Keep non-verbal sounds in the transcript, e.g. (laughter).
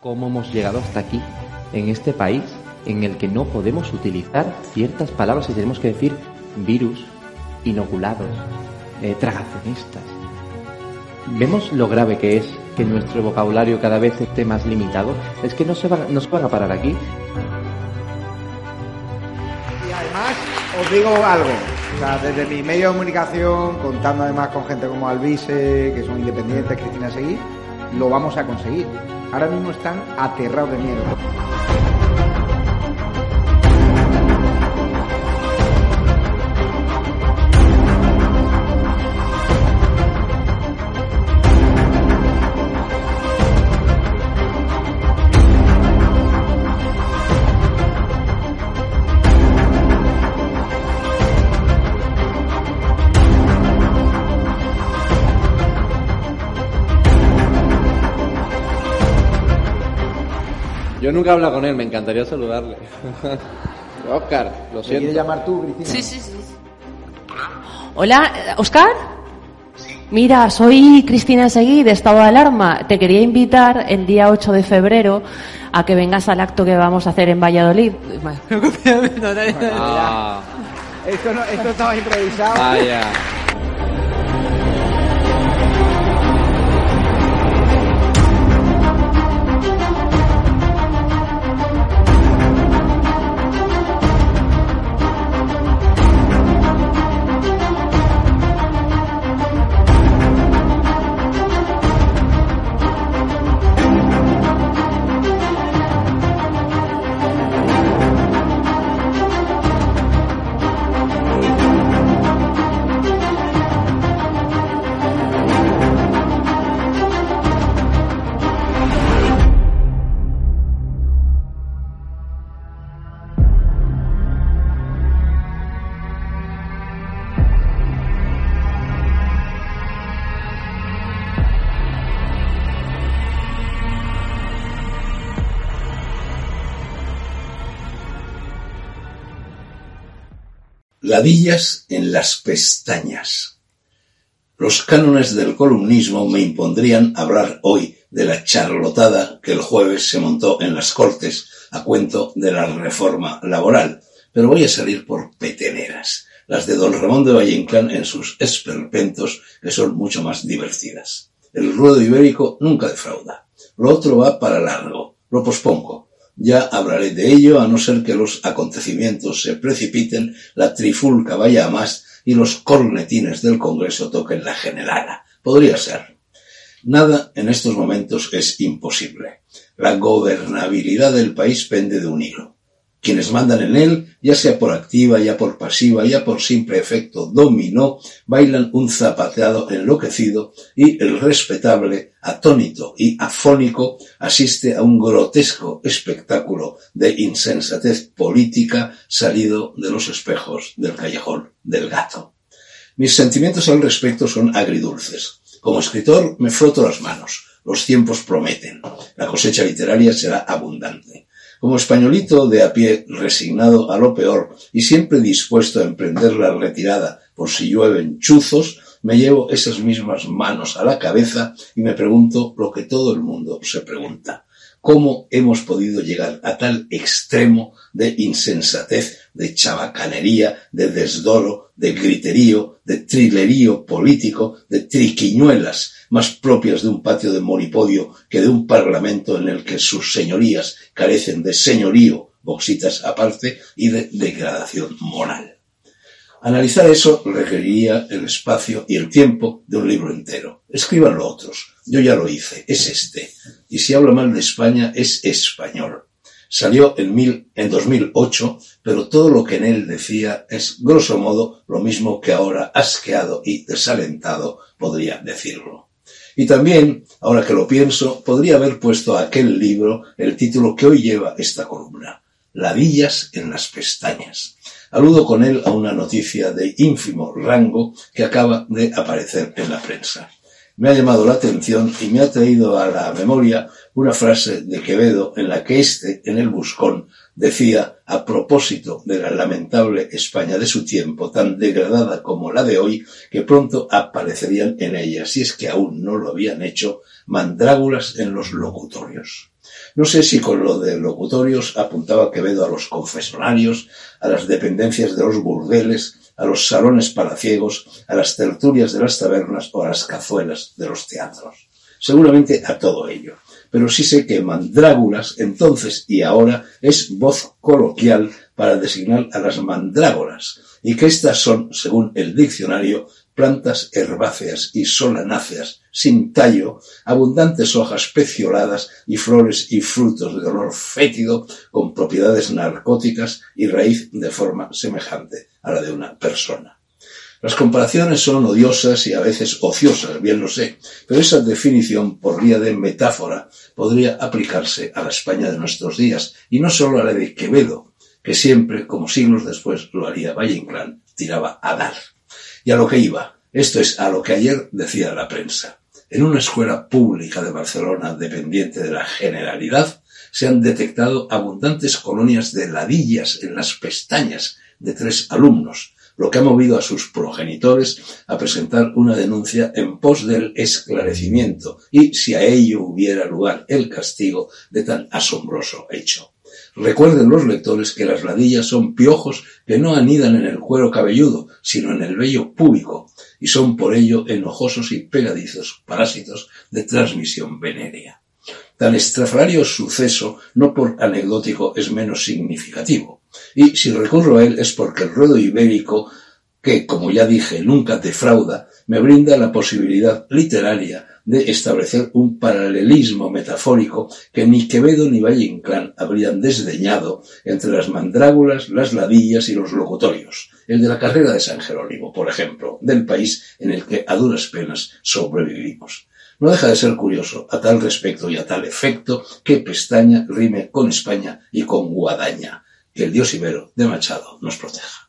¿Cómo hemos llegado hasta aquí? En este país en el que no podemos utilizar ciertas palabras y tenemos que decir virus, inoculados, eh, tragacionistas. ¿Vemos lo grave que es que nuestro vocabulario cada vez esté más limitado? Es que no se, van, no se van a parar aquí. Y además, os digo algo. O sea, desde mi medio de comunicación, contando además con gente como Alvise, que son independientes, Cristina Seguí, lo vamos a conseguir. Ahora mismo están aterrados de miedo. Yo nunca he hablado con él, me encantaría saludarle. (laughs) Oscar, lo ¿Te quieres siento. llamar tú, Cristina? Sí, sí, sí. Hola, Oscar. Mira, soy Cristina Seguí de Estado de Alarma. Te quería invitar el día 8 de febrero a que vengas al acto que vamos a hacer en Valladolid. (laughs) Ah, Esto, no, esto estaba improvisado. vaya. (laughs) Ladillas en las pestañas. Los cánones del columnismo me impondrían hablar hoy de la charlotada que el jueves se montó en las Cortes a cuento de la reforma laboral, pero voy a salir por peteneras, las de don Ramón de Valle Inclán en sus esperpentos, que son mucho más divertidas. El ruedo ibérico nunca defrauda. Lo otro va para largo. Lo pospongo. Ya hablaré de ello a no ser que los acontecimientos se precipiten, la trifulca vaya a más y los cornetines del Congreso toquen la generala. Podría ser. Nada en estos momentos es imposible. La gobernabilidad del país pende de un hilo. Quienes mandan en él, ya sea por activa, ya por pasiva, ya por simple efecto dominó, bailan un zapateado enloquecido y el respetable, atónito y afónico asiste a un grotesco espectáculo de insensatez política salido de los espejos del callejón del gato. Mis sentimientos al respecto son agridulces. Como escritor me froto las manos. Los tiempos prometen. La cosecha literaria será abundante. Como españolito de a pie, resignado a lo peor y siempre dispuesto a emprender la retirada por si llueven chuzos, me llevo esas mismas manos a la cabeza y me pregunto lo que todo el mundo se pregunta. ¿Cómo hemos podido llegar a tal extremo de insensatez, de chabacanería, de desdoro, de griterío, de trilerío político, de triquiñuelas, más propias de un patio de moripodio que de un parlamento en el que sus señorías carecen de señorío, boxitas aparte, y de degradación moral? Analizar eso requeriría el espacio y el tiempo de un libro entero. Escríbanlo otros. Yo ya lo hice. Es este. Y si hablo mal de España, es español. Salió en, mil, en 2008, pero todo lo que en él decía es, grosso modo, lo mismo que ahora asqueado y desalentado podría decirlo. Y también, ahora que lo pienso, podría haber puesto a aquel libro el título que hoy lleva esta columna, Ladillas en las pestañas. Aludo con él a una noticia de ínfimo rango que acaba de aparecer en la prensa. Me ha llamado la atención y me ha traído a la memoria una frase de Quevedo en la que éste, en el buscón, decía, a propósito de la lamentable España de su tiempo, tan degradada como la de hoy, que pronto aparecerían en ella, si es que aún no lo habían hecho, mandrágulas en los locutorios. No sé si con lo de locutorios apuntaba Quevedo a los confesionarios, a las dependencias de los burdeles, a los salones palaciegos, a las tertulias de las tabernas o a las cazuelas de los teatros. Seguramente a todo ello. Pero sí sé que mandrágulas entonces y ahora es voz coloquial para designar a las mandrágoras y que estas son, según el diccionario, plantas herbáceas y solanáceas, sin tallo, abundantes hojas pecioladas y flores y frutos de olor fétido con propiedades narcóticas y raíz de forma semejante a la de una persona. Las comparaciones son odiosas y a veces ociosas, bien lo sé, pero esa definición por vía de metáfora podría aplicarse a la España de nuestros días y no solo a la de Quevedo, que siempre, como siglos después lo haría Valle Inclán, tiraba a dar. Y a lo que iba, esto es a lo que ayer decía la prensa. En una escuela pública de Barcelona dependiente de la Generalidad se han detectado abundantes colonias de ladillas en las pestañas de tres alumnos, lo que ha movido a sus progenitores a presentar una denuncia en pos del esclarecimiento y, si a ello hubiera lugar, el castigo de tan asombroso hecho. Recuerden los lectores que las ladillas son piojos que no anidan en el cuero cabelludo, sino en el vello púbico, y son por ello enojosos y pegadizos parásitos de transmisión venérea. Tan estrafalario suceso, no por anecdótico, es menos significativo. Y si recurro a él es porque el ruedo ibérico, que, como ya dije, nunca defrauda, me brinda la posibilidad literaria de establecer un paralelismo metafórico que ni Quevedo ni Valle Inclán habrían desdeñado entre las mandrágulas, las ladillas y los locutorios, el de la carrera de San Jerónimo, por ejemplo, del país en el que a duras penas sobrevivimos. No deja de ser curioso, a tal respecto y a tal efecto, que Pestaña rime con España y con Guadaña. Que el dios Ibero de Machado nos proteja.